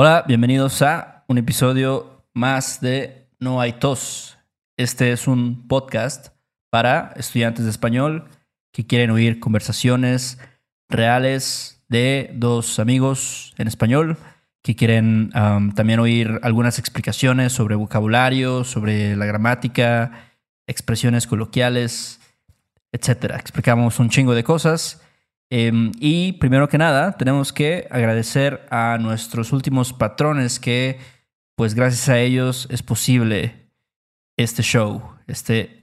Hola, bienvenidos a un episodio más de No hay tos. Este es un podcast para estudiantes de español que quieren oír conversaciones reales de dos amigos en español, que quieren um, también oír algunas explicaciones sobre vocabulario, sobre la gramática, expresiones coloquiales, etc. Explicamos un chingo de cosas. Em, y primero que nada, tenemos que agradecer a nuestros últimos patrones que, pues gracias a ellos es posible este show, este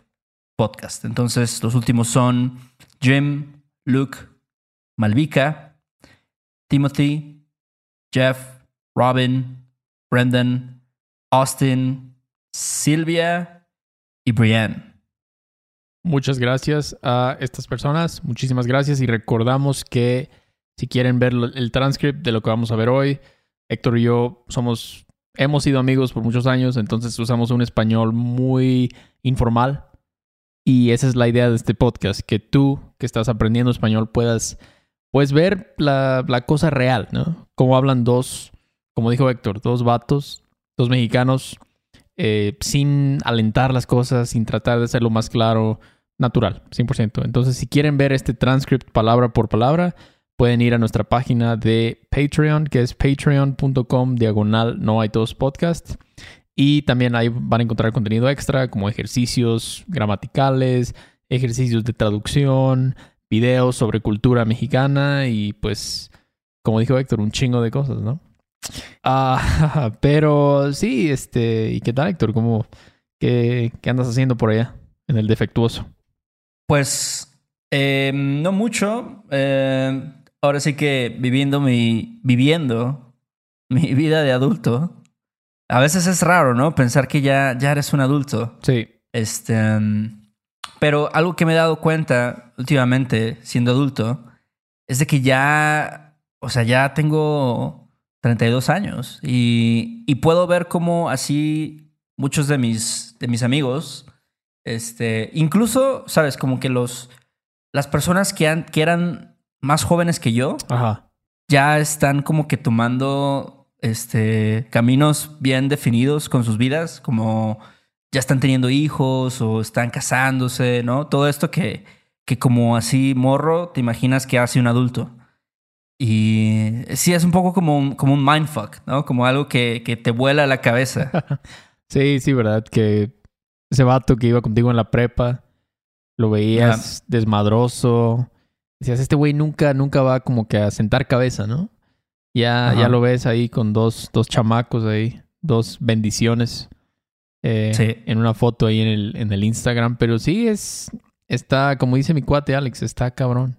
podcast. Entonces, los últimos son Jim, Luke, Malvika, Timothy, Jeff, Robin, Brendan, Austin, Silvia y Brienne. Muchas gracias a estas personas. Muchísimas gracias y recordamos que si quieren ver el transcript de lo que vamos a ver hoy, Héctor y yo somos hemos sido amigos por muchos años, entonces usamos un español muy informal y esa es la idea de este podcast, que tú que estás aprendiendo español puedas ver la, la cosa real, ¿no? Como hablan dos, como dijo Héctor, dos vatos, dos mexicanos, eh, sin alentar las cosas, sin tratar de hacerlo más claro, natural, 100%. Entonces, si quieren ver este transcript palabra por palabra, pueden ir a nuestra página de Patreon, que es patreon.com diagonal no hay todos podcast. Y también ahí van a encontrar contenido extra como ejercicios gramaticales, ejercicios de traducción, videos sobre cultura mexicana y pues, como dijo Héctor, un chingo de cosas, ¿no? Ah, pero sí, este, ¿y qué tal Héctor? ¿Cómo, qué, qué andas haciendo por allá en el defectuoso? Pues eh, no mucho. Eh, ahora sí que viviendo mi, viviendo mi vida de adulto. A veces es raro, ¿no? Pensar que ya, ya eres un adulto. Sí. Este, pero algo que me he dado cuenta últimamente, siendo adulto, es de que ya, o sea, ya tengo 32 años y, y puedo ver cómo así muchos de mis, de mis amigos este, incluso, sabes, como que los las personas que, que eran más jóvenes que yo ya están como que tomando este caminos bien definidos con sus vidas, como ya están teniendo hijos o están casándose, ¿no? Todo esto que, que como así morro te imaginas que hace un adulto. Y sí, es un poco como un, como un mindfuck, ¿no? Como algo que, que te vuela la cabeza. sí, sí, ¿verdad? Que ese vato que iba contigo en la prepa, lo veías desmadroso. Decías, este güey nunca, nunca va como que a sentar cabeza, ¿no? Ya, ya lo ves ahí con dos, dos chamacos ahí, dos bendiciones. Eh, en una foto ahí en el, en el Instagram. Pero sí es. Está, como dice mi cuate Alex, está cabrón.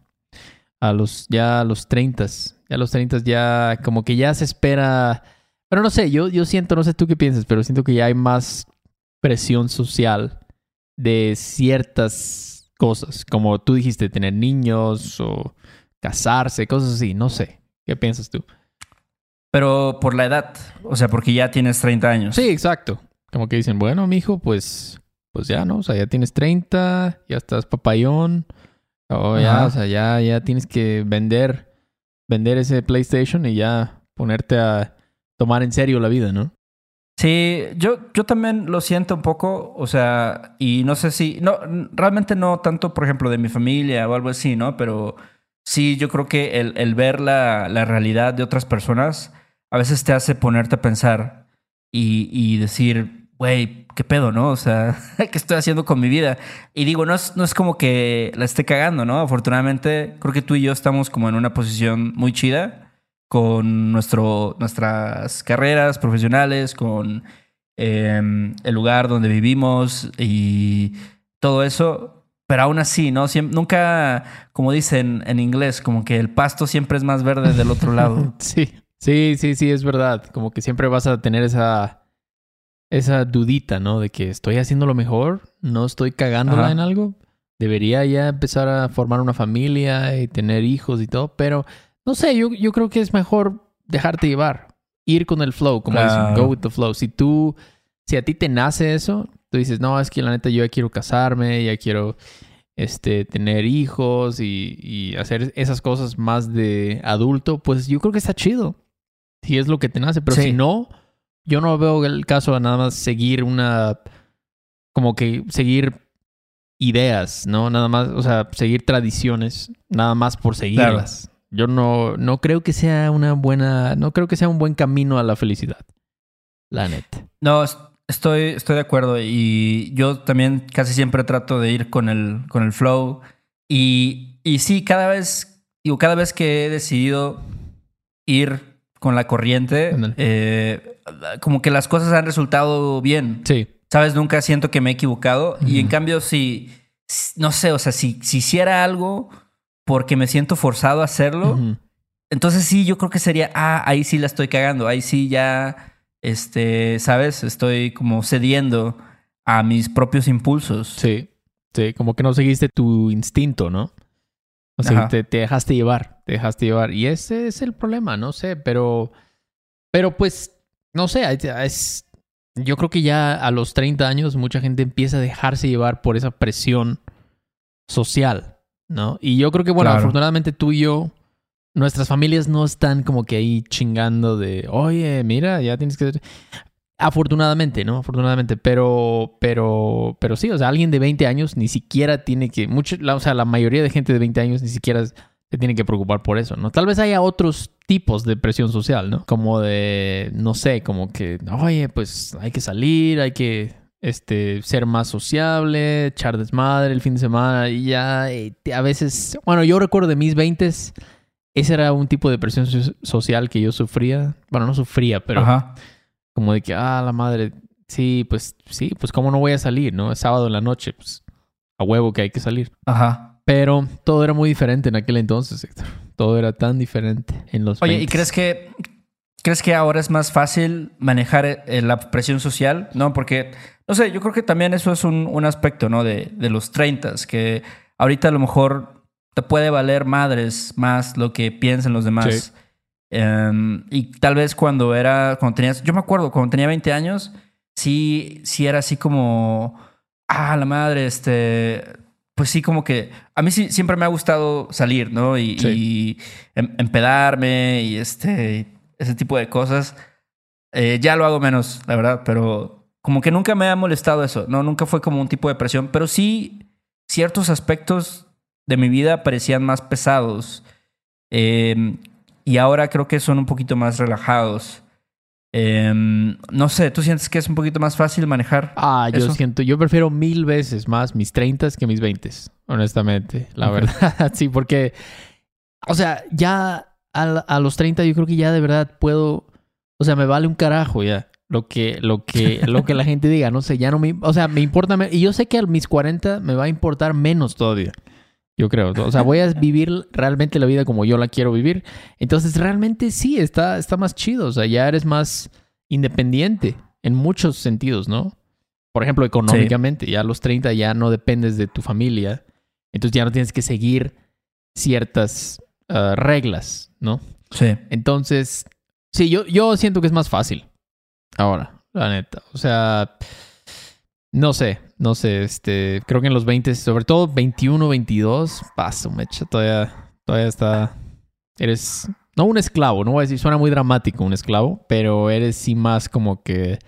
A los, ya a los 30. Ya a los 30 ya como que ya se espera. Pero no sé, yo, yo siento, no sé tú qué piensas, pero siento que ya hay más presión social de ciertas cosas, como tú dijiste, tener niños o casarse, cosas así, no sé. ¿Qué piensas tú? Pero por la edad, o sea, porque ya tienes 30 años. Sí, exacto. Como que dicen, bueno, mijo, pues pues ya, ¿no? O sea, ya tienes 30, ya estás papayón. O ya, o sea, ya, ya tienes que vender, vender ese PlayStation y ya ponerte a tomar en serio la vida, ¿no? Sí, yo, yo también lo siento un poco, o sea, y no sé si, no, realmente no tanto, por ejemplo, de mi familia o algo así, ¿no? Pero sí, yo creo que el, el ver la, la, realidad de otras personas a veces te hace ponerte a pensar y, y decir, güey, ¿qué pedo, no? O sea, ¿qué estoy haciendo con mi vida? Y digo, no es, no es como que la esté cagando, ¿no? Afortunadamente, creo que tú y yo estamos como en una posición muy chida con nuestro, nuestras carreras profesionales, con em, el lugar donde vivimos y todo eso. Pero aún así, ¿no? nunca, como dicen en inglés, como que el pasto siempre es más verde del otro lado. sí, sí, sí, sí, es verdad. Como que siempre vas a tener esa, esa dudita, ¿no? De que estoy haciendo lo mejor, no estoy cagándola en algo. Debería ya empezar a formar una familia y tener hijos y todo, pero no sé, yo, yo creo que es mejor dejarte llevar, ir con el flow, como dicen, go with the flow. Si tú, si a ti te nace eso, tú dices, no, es que la neta yo ya quiero casarme, ya quiero este, tener hijos y, y hacer esas cosas más de adulto, pues yo creo que está chido. Si es lo que te nace. Pero Sí. si no, yo no veo el caso de nada más seguir una. Como que seguir ideas, ¿no? Nada más, o sea, seguir tradiciones, nada más por seguirlas. Yo no, no creo que sea una buena. No creo que sea un buen camino a la felicidad. La neta. No, es- estoy, estoy de acuerdo. Y yo también casi siempre trato de ir con el, con el flow. Y, y sí, cada vez, digo, cada vez que he decidido ir con la corriente, eh, como que las cosas han resultado bien. Sí. ¿Sabes? Nunca siento que me he equivocado. Y en cambio, si- no sé, o sea, si, si hiciera algo porque me siento forzado a hacerlo, entonces sí, yo creo que sería, ah, ahí sí la estoy cagando, ahí sí ya, este, ¿sabes? Estoy como cediendo a mis propios impulsos. Sí. Sí, como que no seguiste tu instinto, ¿no? O sea, te, te dejaste llevar, te dejaste llevar. Y ese es el problema, no sé, pero, pero pues, no sé, es, yo creo que ya a los 30 años mucha gente empieza a dejarse llevar por esa presión social, ¿no? Y yo creo que, bueno, Claro. afortunadamente tú y yo, nuestras familias no están como que ahí chingando de, oye, mira, ya tienes que... Afortunadamente, ¿no? Afortunadamente, pero, pero, pero sí, o sea, alguien de 20 años ni siquiera tiene que, mucho, la- o sea, la mayoría de gente de 20 años ni siquiera se tiene que preocupar por eso, ¿no? Tal vez haya otros tipos de presión social, ¿no? Como de, no sé, como que, oye, pues hay que salir, hay que, este, ser más sociable, echar desmadre el fin de semana y ya, a veces, bueno, yo recuerdo de mis 20 ese era un tipo de presión so- social que yo sufría, bueno, no sufría, pero Ajá. como de que, ah, la madre, sí, pues sí, pues cómo no voy a salir, ¿no? Es sábado en la noche, pues a huevo que hay que salir. Ajá. Pero todo era muy diferente en aquel entonces, Héctor. Todo era tan diferente en los Oye, ¿y 20s. crees que crees que ahora es más fácil manejar eh, la presión social? No, porque, no sé, yo creo que también eso es un, un aspecto, ¿no? De, de los 30, que ahorita a lo mejor te puede valer madres más lo que piensen los demás. Sí. Em, y tal vez cuando era, cuando tenías, yo me acuerdo, cuando tenía 20 años, sí, sí era así como, ah, la madre, este, pues sí, como que a mí sí, siempre me ha gustado salir, ¿no? Y, Sí. y em- empedarme y este, ese tipo de cosas. Eh, ya lo hago menos, la verdad, pero como que nunca me ha molestado eso, ¿no? Nunca fue como un tipo de presión, pero sí ciertos aspectos de mi vida parecían más pesados. Eh, y ahora creo que son un poquito más relajados. Eh, no sé, ¿tú sientes que es un poquito más fácil manejar? Ah, yo siento, yo prefiero mil veces más mis 30 que mis 20, honestamente, la verdad. sí, porque, o sea, ya a, a los 30 yo creo que ya de verdad puedo, o sea, me vale un carajo ya lo que, lo que, lo que la gente diga, no sé, ya no me, o sea, me importa, y yo sé que a mis 40 me va a importar menos todavía. Yo creo, o sea, voy a vivir realmente la vida como yo la quiero vivir. Entonces, realmente sí, está, está más chido. O sea, ya eres más independiente en muchos sentidos, ¿no? Por ejemplo, económicamente, ya a los 30 ya no dependes de tu familia. Entonces ya no tienes que seguir ciertas ah, reglas, ¿no? Sí. Entonces, sí, yo, yo siento que es más fácil. Ahora, la neta. O sea, no sé, no sé, este, creo que en los 20, sobre todo 21, 22, paso, mecha, todavía, todavía está, eres, no un esclavo, no voy a decir, suena muy dramático un esclavo, pero eres sí más como que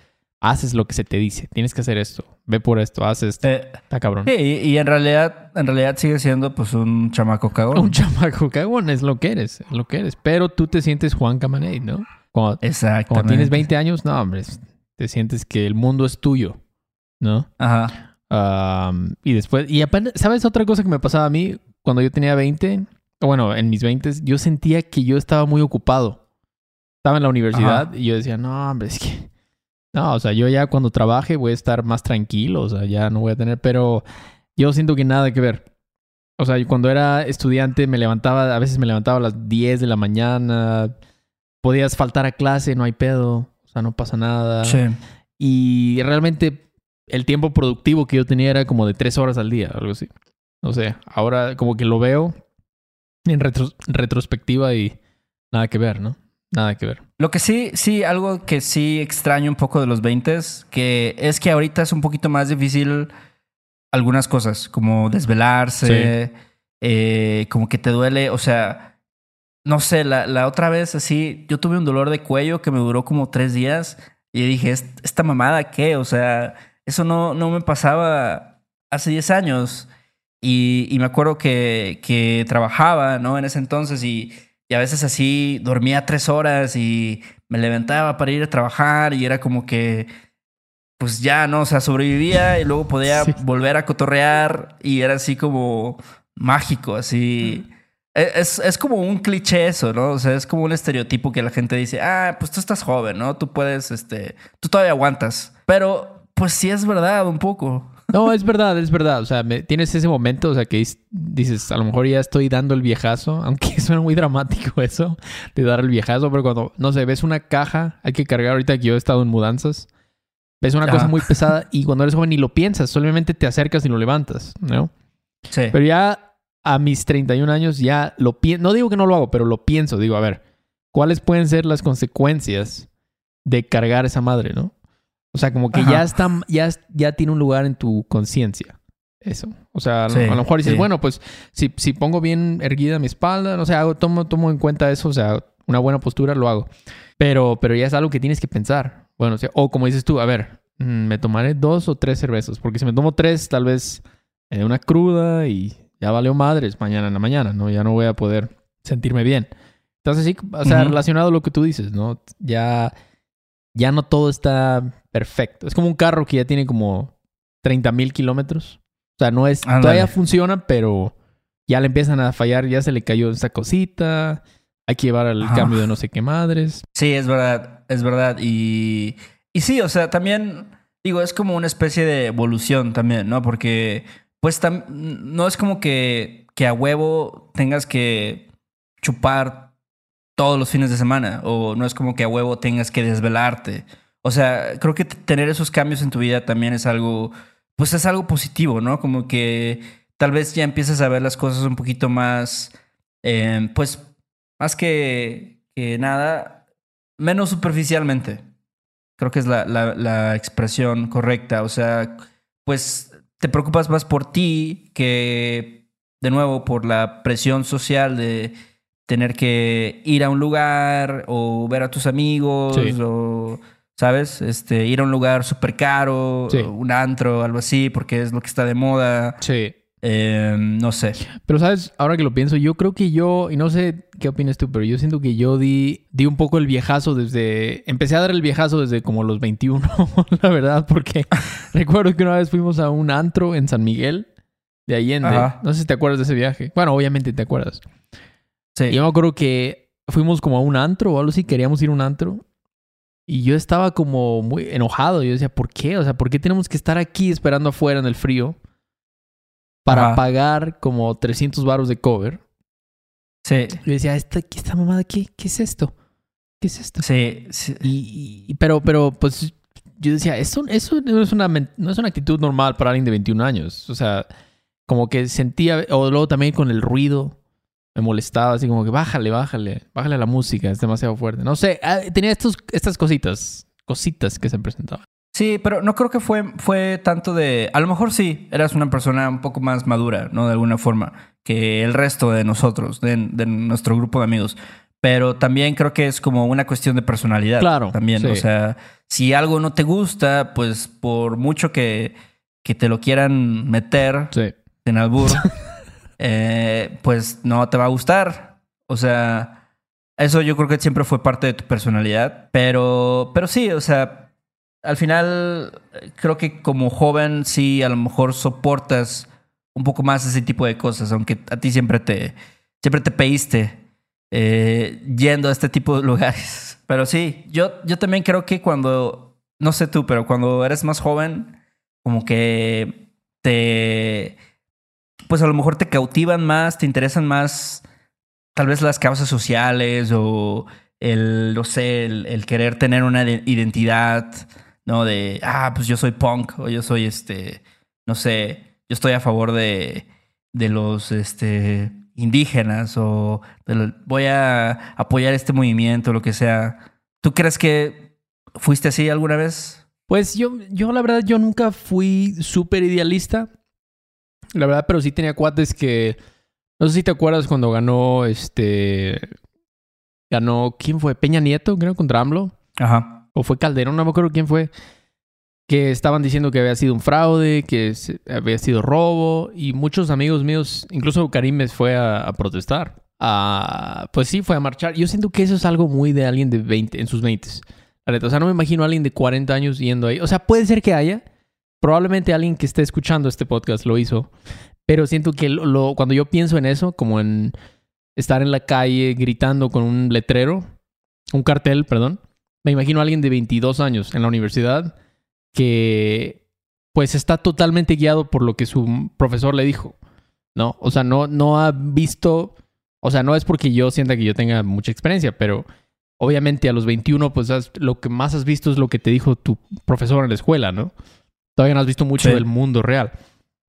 haces lo que se te dice, tienes que hacer esto, ve por esto, haces esto, Eh, está cabrón. sí, y, y en realidad, en realidad sigue siendo pues un chamaco cagón. Un chamaco cagón es lo que eres, es lo que eres, pero tú te sientes Juan Camaney, ¿no? Cuando, Exacto. Cuando tienes 20 años, no, hombre, te sientes que el mundo es tuyo, ¿no? Ajá. Am, y después, y apenas, ¿sabes otra cosa que me pasaba a mí cuando yo tenía 20? O Bueno, en mis 20 yo sentía que yo estaba muy ocupado. Estaba en la universidad Ajá. y yo decía, no, hombre, es que... No, o sea, yo ya cuando trabaje voy a estar más tranquilo, o sea, ya no voy a tener, pero yo siento que nada que ver. O sea, yo cuando era estudiante me levantaba, a veces me levantaba a las 10 de la mañana, podías faltar a clase, no hay pedo, o sea, no pasa nada. Sí. Y realmente el tiempo productivo que yo tenía era como de tres horas al día, algo así. No sé, ahora como que lo veo en retro- retrospectiva y nada que ver, ¿no? Nada que ver. Lo que sí, sí, algo que sí extraño un poco de los 20 que es que ahorita es un poquito más difícil algunas cosas, como desvelarse, eh, como que te duele, o sea, no sé, la, la, otra vez así, yo tuve un dolor de cuello que me duró como tres días y dije, ¿esta mamada qué? O sea, eso no, no me pasaba hace 10 años. Y, y me acuerdo que, que, trabajaba, ¿no? En ese entonces y, y, a veces así dormía tres horas y me levantaba para ir a trabajar y era como que, pues ya, ¿no? O sea, sobrevivía y luego podía volver a cotorrear y era así como mágico, así. E, es, es, como un cliché eso, ¿no? O sea, es como un estereotipo que la gente dice, ah, pues tú estás joven, ¿no? Tú puedes, este, tú todavía aguantas. Pero, pues sí es verdad, un poco. No, es verdad, es verdad. O sea, tienes ese momento, o sea, que dices, a lo mejor ya estoy dando el viejazo, aunque suena muy dramático eso, de dar el viejazo, pero cuando, no sé, ves una caja, hay que cargar ahorita que yo he estado en mudanzas, ves una cosa muy pesada y cuando eres joven ni lo piensas, solamente te acercas y lo levantas, ¿no? Sí. Pero ya a mis 31 años ya lo pienso, no digo que no lo hago, pero lo pienso, digo, a ver, ¿cuáles pueden ser las consecuencias de cargar esa madre, no? O sea, como que ya está, ya, ya tiene un lugar en tu conciencia. Eso. O sea, a lo mejor dices, bueno, pues si, si pongo bien erguida mi espalda, no sé, hago, tomo, tomo en cuenta eso, o sea, una buena postura, lo hago. Pero, pero ya es algo que tienes que pensar. Bueno, o, sea, o como dices tú, a ver, mm, me tomaré dos o tres cervezas, porque si me tomo tres, tal vez en una cruda y ya valió madres mañana en la mañana, ¿no? Ya no voy a poder sentirme bien. Entonces sí, o sea, relacionado a lo que tú dices, ¿no? Ya, ya no todo está perfecto. Es como un carro que ya tiene como 30 mil kilómetros. O sea, no es. Todavía funciona, pero ya le empiezan a fallar, ya se le cayó esa cosita. Hay que llevar al cambio de no sé qué madres. Sí, es verdad, es verdad. Y, y sí, o sea, también, digo, es como una especie de evolución también, ¿no? Porque, pues, no es como que, que a huevo tengas que chupar todos los fines de semana, o no es como que a huevo tengas que desvelarte. O sea, creo que tener esos cambios en tu vida también es algo, pues es algo positivo, ¿no? Como que tal vez ya empiezas a ver las cosas un poquito más, eh, pues, más que, que, nada, menos superficialmente. Creo que es la, la expresión correcta. O sea, pues te preocupas más por ti que, de nuevo, por la presión social de tener que ir a un lugar o ver a tus amigos o ¿sabes? Este, ir a un lugar súper caro, un antro, algo así, porque es lo que está de moda. Sí. Em, no sé. Pero, ¿sabes? Ahora que lo pienso, yo creo que yo, y no sé qué opinas tú, pero yo siento que yo di, di un poco el viejazo desde. Empecé a dar el viejazo desde como los 21, la verdad, porque recuerdo que una vez fuimos a un antro en San Miguel de Allende. No sé si te acuerdas de ese viaje. Bueno, obviamente te acuerdas. Sí. yo me acuerdo que fuimos como a un antro o algo así, queríamos ir a un antro. Y yo estaba como muy enojado. Yo decía, ¿por qué? O sea, ¿por qué tenemos que estar aquí esperando afuera en el frío para pagar como 300 baros de cover? Sí. Yo decía, ¿esta, esta mamada qué? ¿Qué es esto? ¿Qué es esto? Sí. Y, pero, pero, pues yo decía, eso, eso no, es una, no es una actitud normal para alguien de 21 años. O sea, como que sentía, o luego también con el ruido me molestaba, así como que bájale, bájale, bájale a la música, es demasiado fuerte. No sé, ah, tenía estos, estas cositas, cositas que se presentaban. Sí, pero no creo que fue, fue tanto de. A lo mejor sí, eras una persona un poco más madura, ¿no? De alguna forma, que el resto de nosotros, de, nuestro grupo de amigos. Pero también creo que es como una cuestión de personalidad. Claro. También, o sea, si algo no te gusta, pues por mucho que, que te lo quieran meter en albur. Eh, pues no te va a gustar. O sea, eso yo creo que siempre fue parte de tu personalidad. Pero, pero sí, o sea, al final creo que como joven sí a lo mejor soportas un poco más ese tipo de cosas, aunque a ti siempre te, siempre te pediste eh, yendo a este tipo de lugares. Pero sí, yo, yo también creo que cuando, no sé tú, pero cuando eres más joven, como que te pues a lo mejor te cautivan más, te interesan más tal vez las causas sociales o el, no sé, el, querer tener una identidad, ¿no? De, ah, pues yo soy punk o yo soy este, no sé, yo estoy a favor de, de los este, indígenas o voy a apoyar este movimiento, lo que sea. ¿Tú crees que fuiste así alguna vez? Pues yo, yo la verdad, yo nunca fui súper idealista. La verdad, pero sí tenía cuates que. No sé si te acuerdas cuando ganó este. ganó, ¿quién fue? Peña Nieto, creo, contra AMLO. Ajá. O fue Calderón, no me acuerdo quién fue. Que estaban diciendo que había sido un fraude, que había sido robo. Y muchos amigos míos, incluso Karim me fue a, a protestar. Pues sí, fue a marchar. Yo siento que eso es algo muy de alguien de 20, en sus 20. La neta, o sea, no me imagino a alguien de 40 años yendo ahí. O sea, puede ser que haya. Probablemente alguien que esté escuchando este podcast lo hizo. Pero siento que lo- lo- cuando yo pienso en eso, como en estar en la calle gritando con un letrero, un cartel, perdón, me imagino a alguien de 22 años en la universidad que pues está totalmente guiado por lo que su profesor le dijo, ¿no? O sea, no, no ha visto, o sea, no es porque yo sienta que yo tenga mucha experiencia, pero obviamente a los 21 pues has- lo que más has visto es lo que te dijo tu profesor en la escuela, ¿no? Todavía no has visto mucho Sí. del mundo real.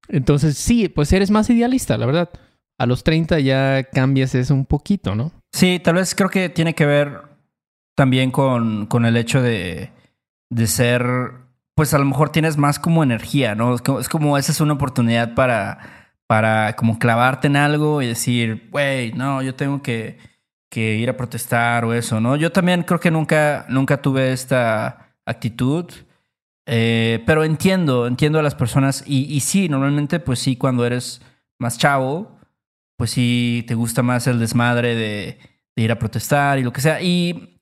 Entonces sí, pues eres más idealista, la verdad. A los 30 ya cambias eso un poquito, ¿no? Sí, tal vez creo que tiene que ver también con, con el hecho de, de ser, pues a lo mejor tienes más como energía, ¿no? Es como, es como esa es una oportunidad para, para como clavarte en algo y decir, güey, no, yo tengo que, que ir a protestar o eso, ¿no? Yo también creo que nunca, nunca tuve esta actitud. Eh, pero entiendo, entiendo a las personas y, y sí, normalmente pues sí, cuando eres más chavo, pues sí te gusta más el desmadre de, de ir a protestar y lo que sea. Y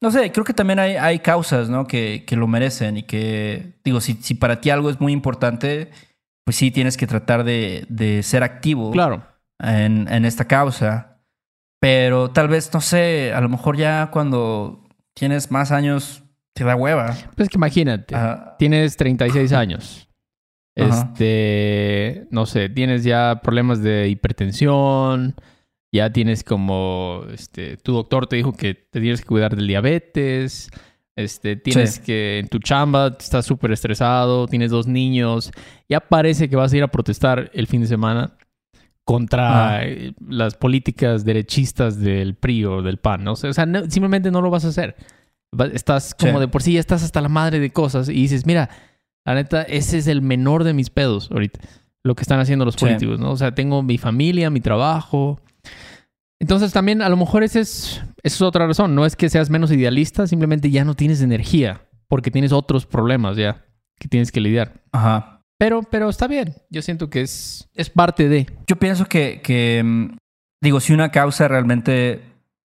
no sé, creo que también hay, hay causas, ¿no? Que, que lo merecen y que, digo, si, si para ti algo es muy importante, pues sí tienes que tratar de, de ser activo Claro. en, en esta causa. Pero tal vez, no sé, a lo mejor ya cuando tienes más años te da hueva. Pues que imagínate. Ajá. Tienes 36 años. Ajá. Este, no sé, tienes ya problemas de hipertensión, ya tienes como, este, tu doctor te dijo que te tienes que cuidar del diabetes, este, tienes Sí. que en tu chamba estás súper estresado, tienes dos niños, ya parece que vas a ir a protestar el fin de semana contra Ajá. las políticas derechistas del PRI o del PAN, ¿no? Sea, o sea, no- simplemente no lo vas a hacer. Estás como Sí. de por sí, ya estás hasta la madre de cosas y dices, mira, la neta, ese es el menor de mis pedos ahorita. Lo que están haciendo los Sí. políticos, ¿no? O sea, tengo mi familia, mi trabajo. Entonces también a lo mejor ese es, esa es otra razón. No es que seas menos idealista, simplemente ya no tienes energía porque tienes otros problemas ya que tienes que lidiar. Ajá. Pero, pero está bien. Yo siento que es, es parte de. Yo pienso que, que, mm, digo, si una causa realmente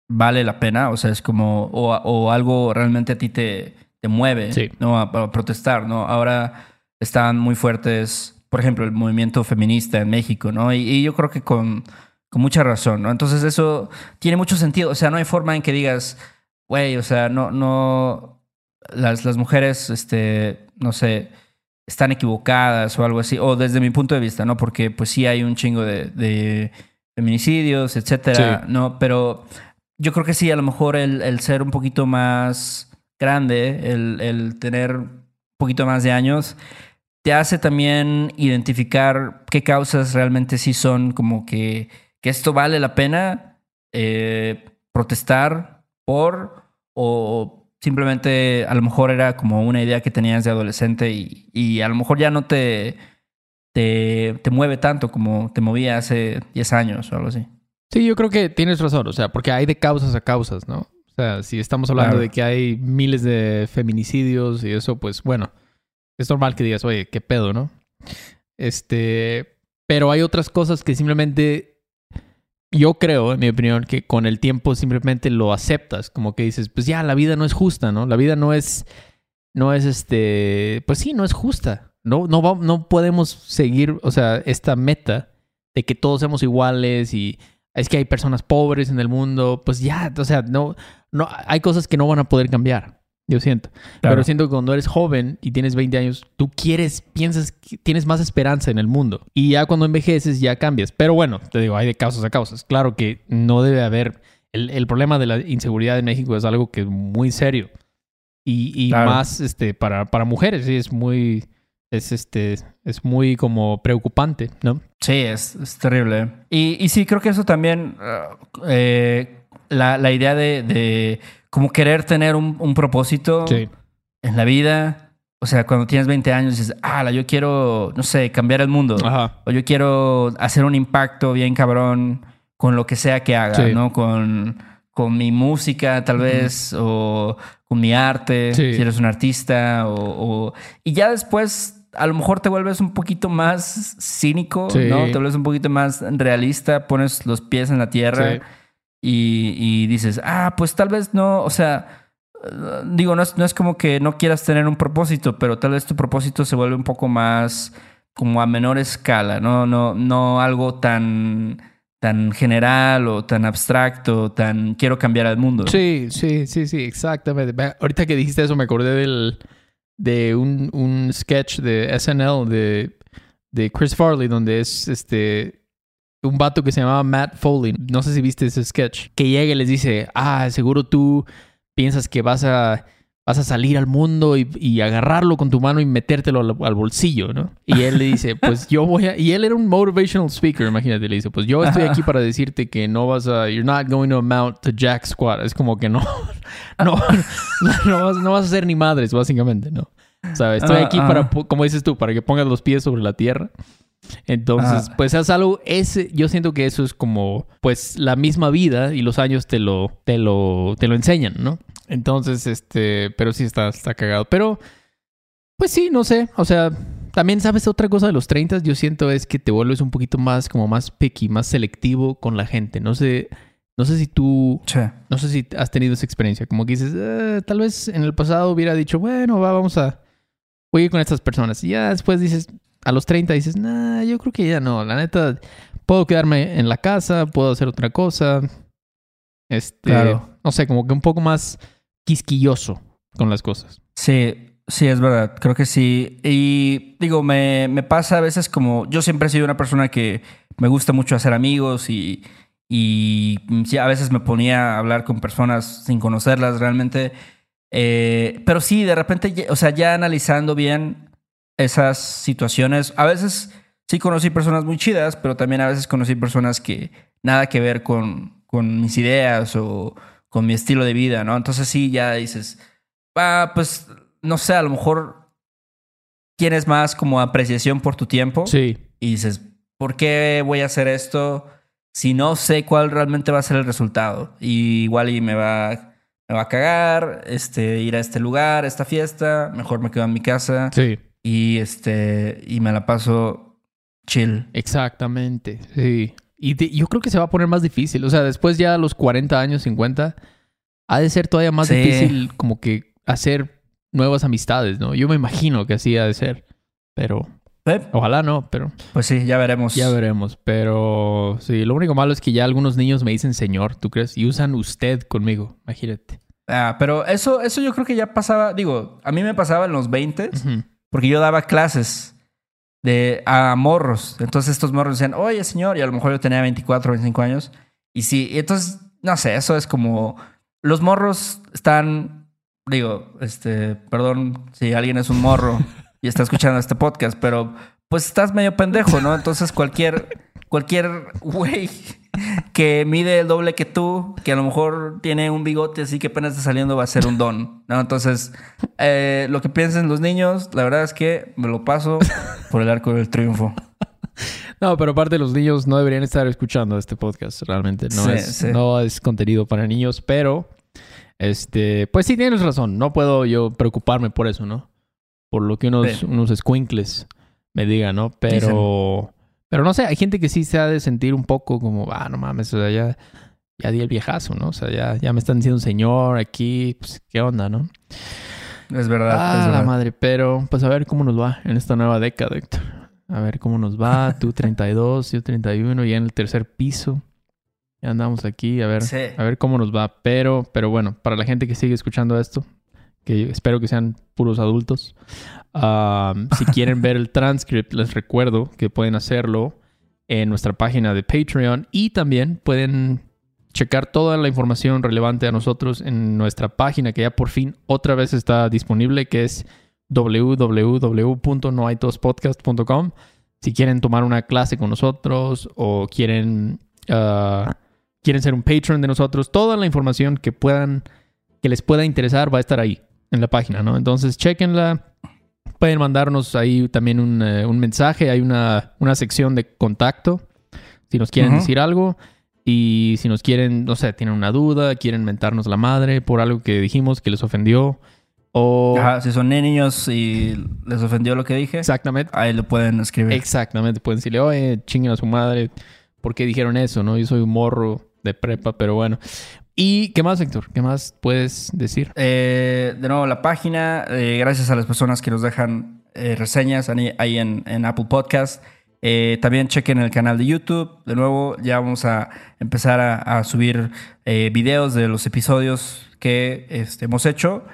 vale la pena, o sea, es como, o, o algo realmente a ti te, te mueve, Sí. ¿no? A, a protestar, ¿no? Ahora están muy fuertes, por ejemplo, el movimiento feminista en México, ¿no? Y, y yo creo que con, con mucha razón, ¿no? Entonces eso tiene mucho sentido, o sea, no hay forma en que digas, güey, o sea, no, no, las, las mujeres, este, no sé, están equivocadas o algo así, o desde mi punto de vista, ¿no? Porque pues sí hay un chingo de, de feminicidios, etcétera, Sí. ¿no? Pero yo creo que sí, a lo mejor el, el ser un poquito más grande, el, el tener un poquito más de años, te hace también identificar qué causas realmente sí son como que, que esto vale la pena eh, protestar por o simplemente a lo mejor era como una idea que tenías de adolescente y, y a lo mejor ya no te, te, te mueve tanto como te movía hace 10 años o algo así. Sí, yo creo que tienes razón. O sea, porque hay de causas a causas, ¿no? O sea, si estamos hablando Claro. de que hay miles de feminicidios y eso, pues bueno, es normal que digas, oye, qué pedo, ¿no? Este, pero hay otras cosas que simplemente, yo creo, en mi opinión, que con el tiempo simplemente lo aceptas, como que dices, pues ya, la vida no es justa, ¿no? La vida no es, no es este, pues sí, no es justa. No, no, no podemos seguir, o sea, esta meta de que todos seamos iguales y es que hay personas pobres en el mundo, pues ya, o sea, no, no, hay cosas que no van a poder cambiar, yo siento. Pero siento que cuando eres joven y tienes 20 años, tú quieres, piensas, tienes más esperanza en el mundo. Y ya cuando envejeces ya cambias. Pero bueno, te digo, hay de causas a causas. Claro que no debe haber, el, el problema de la inseguridad en México es algo que es muy serio. Y, y Claro. más este, para, para mujeres, sí, es muy, es este, es muy como preocupante, ¿no? Sí, es, es terrible. Y, y sí, creo que eso también, uh, eh, la, la idea de, de como querer tener un, un propósito Sí. en la vida. O sea, cuando tienes 20 años dices, ah, yo quiero, no sé, cambiar el mundo. Ajá. O yo quiero hacer un impacto bien cabrón con lo que sea que haga, Sí. ¿no? Con, con mi música, tal vez, o con mi arte, Sí. si eres un artista, o, o- Y ya después, a lo mejor te vuelves un poquito más cínico, Sí. ¿no? Te vuelves un poquito más realista, pones los pies en la tierra Sí. y, y dices, ah, pues tal vez no, o sea, eh, digo, no es, no es como que no quieras tener un propósito, pero tal vez tu propósito se vuelve un poco más como a menor escala, no, no, no algo tan, tan general o tan abstracto, tan quiero cambiar al mundo. Sí, sí, sí, sí, exactamente. Ahorita que dijiste eso me acordé del, de un, un sketch de SNL de, de Chris Farley donde es este un vato que se llamaba Matt Foley. No sé si viste ese sketch. Que llega y les dice, ah, seguro tú piensas que vas a, vas a salir al mundo y, y agarrarlo con tu mano y metértelo al, al bolsillo, ¿no? Y él le dice, pues yo voy a... Y él era un motivational speaker, imagínate. Le dice, pues yo estoy aquí para decirte que no vas a... You're not going to amount to jack squat. Es como que no... No, no, vas, no vas a ser ni madres, básicamente, ¿no? O sea, estoy aquí para, como dices tú, para que pongas los pies sobre la tierra. Entonces, pues es algo, ese, yo siento que eso es como, pues la misma vida y los años te lo, te lo, te lo enseñan, ¿no? Entonces, este, pero sí está, está cagado. Pero, pues sí, no sé, o sea, también sabes otra cosa de los 30, yo siento es que te vuelves un poquito más, como más picky, más selectivo con la gente. No sé, no sé si tú, Sí. no sé si has tenido esa experiencia, como que dices, "Eh, tal vez en el pasado hubiera dicho, bueno, va, vamos a, voy a ir con estas personas. Y ya después dices, a los 30 dices, nah, yo creo que ya no, la neta, puedo quedarme en la casa, puedo hacer otra cosa. Este, Claro. No sé, como que un poco más quisquilloso con las cosas. Sí, sí, es verdad. Creo que sí. Y digo, me, me pasa a veces como. Yo siempre he sido una persona que me gusta mucho hacer amigos y, y sí, a veces me ponía a hablar con personas sin conocerlas realmente. Eh, pero sí, de repente, o sea, ya analizando bien esas situaciones, a veces sí conocí personas muy chidas, pero también a veces conocí personas que nada que ver con, con mis ideas o con mi estilo de vida, ¿no? Entonces sí, ya dices, ah, pues no sé, a lo mejor tienes más como apreciación por tu tiempo Sí, y dices, ¿por qué voy a hacer esto si no sé cuál realmente va a ser el resultado? Y igual y me va, me va a cagar, este, ir a este lugar, a esta fiesta, mejor me quedo en mi casa sí, y este, y me la paso chill. exactamente, sí. Y te- yo creo que se va a poner más difícil, o sea, después ya a los 40 años, 50, ha de ser todavía más Sí. difícil como que hacer nuevas amistades, ¿no? Yo me imagino que así ha de ser, pero Eh, ojalá no, pero... Pues sí, ya veremos. Ya veremos, pero sí, lo único malo es que ya algunos niños me dicen señor, ¿tú crees? Y usan usted conmigo, imagínate. Ah, pero eso, eso yo creo que ya pasaba, digo, a mí me pasaba en los 20 Ujú. porque yo daba clases de a morros. Entonces estos morros decían, oye señor, y a lo mejor yo tenía 24, 25 años. Y sí, entonces, no sé, eso es como, los morros están, digo, este, perdón si alguien es un morro y está escuchando este podcast, pero pues estás medio pendejo, ¿no? Entonces cualquier, cualquier güey que mide el doble que tú, que a lo mejor tiene un bigote así que apenas está saliendo, va a ser un don, ¿no? Entonces, eh, lo que piensen los niños, la verdad es que me lo paso por el arco del triunfo. No, pero aparte los niños no deberían estar escuchando este podcast, realmente. No, Sí, es, sí. no es contenido para niños, pero, este, pues sí, tienes razón. No puedo yo preocuparme por eso, ¿no? Por lo que unos, unos squinkles me digan, ¿no? Pero, pero no sé, hay gente que sí se ha de sentir un poco como, ah, no mames, o sea, ya, ya di el viejazo, ¿no? O sea, ya, ya me están diciendo señor aquí, pues, ¿qué onda, no? Es verdad, Ah, es la verdad. madre, pero pues a ver cómo nos va en esta nueva década, Héctor. A ver cómo nos va. Tú 32, yo 31, ya en el tercer piso. Ya andamos aquí, a ver, Sí. a ver cómo nos va. Pero, pero bueno, para la gente que sigue escuchando esto, que espero que sean puros adultos, um, si quieren ver el transcript, les recuerdo que pueden hacerlo en nuestra página de Patreon y también pueden checar toda la información relevante a nosotros en nuestra página que ya por fin otra vez está disponible, que es www.noaitospodcast.com. Si quieren tomar una clase con nosotros o quieren, ah, quieren ser un patron de nosotros, toda la información que puedan, que les pueda interesar va a estar ahí en la página, ¿no? Entonces, chequenla. Pueden mandarnos ahí también un, eh, un mensaje. Hay una, una sección de contacto si nos quieren decir algo. Y si nos quieren, no sé, tienen una duda, quieren mentarnos la madre por algo que dijimos que les ofendió. O. Ajá, si son niños y les ofendió lo que dije, Exactamente. ahí lo pueden escribir. Exactamente. Pueden decirle, oye, chinguen a su madre. ¿Por qué dijeron eso? No, yo soy un morro de prepa, pero bueno. ¿Y qué más, Héctor? ¿Qué más puedes decir? Eh, de nuevo, la página, eh, gracias a las personas que nos dejan eh, reseñas ahí en, en Apple Podcast. Eh, también chequen el canal de YouTube. De nuevo, ya vamos a empezar a, a subir eh, videos de los episodios que este, hemos hecho.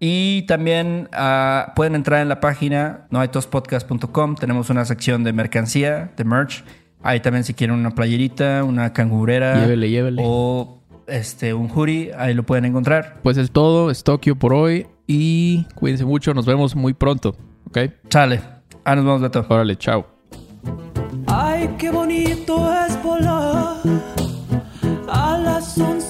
Y también ah, pueden entrar en la página noaitospodcast.com. Tenemos una sección de mercancía, de merch. Ahí también si quieren una playerita, una cangurera Llévele, llévele. o este, un hoodie, ahí lo pueden encontrar. Pues es todo. Es Tokio por hoy. Y cuídense mucho. Nos vemos muy pronto. ¿Ok? Sale. Ah, nos vemos, Beto. Órale, chao. Ay, qué bonito es volar a las 11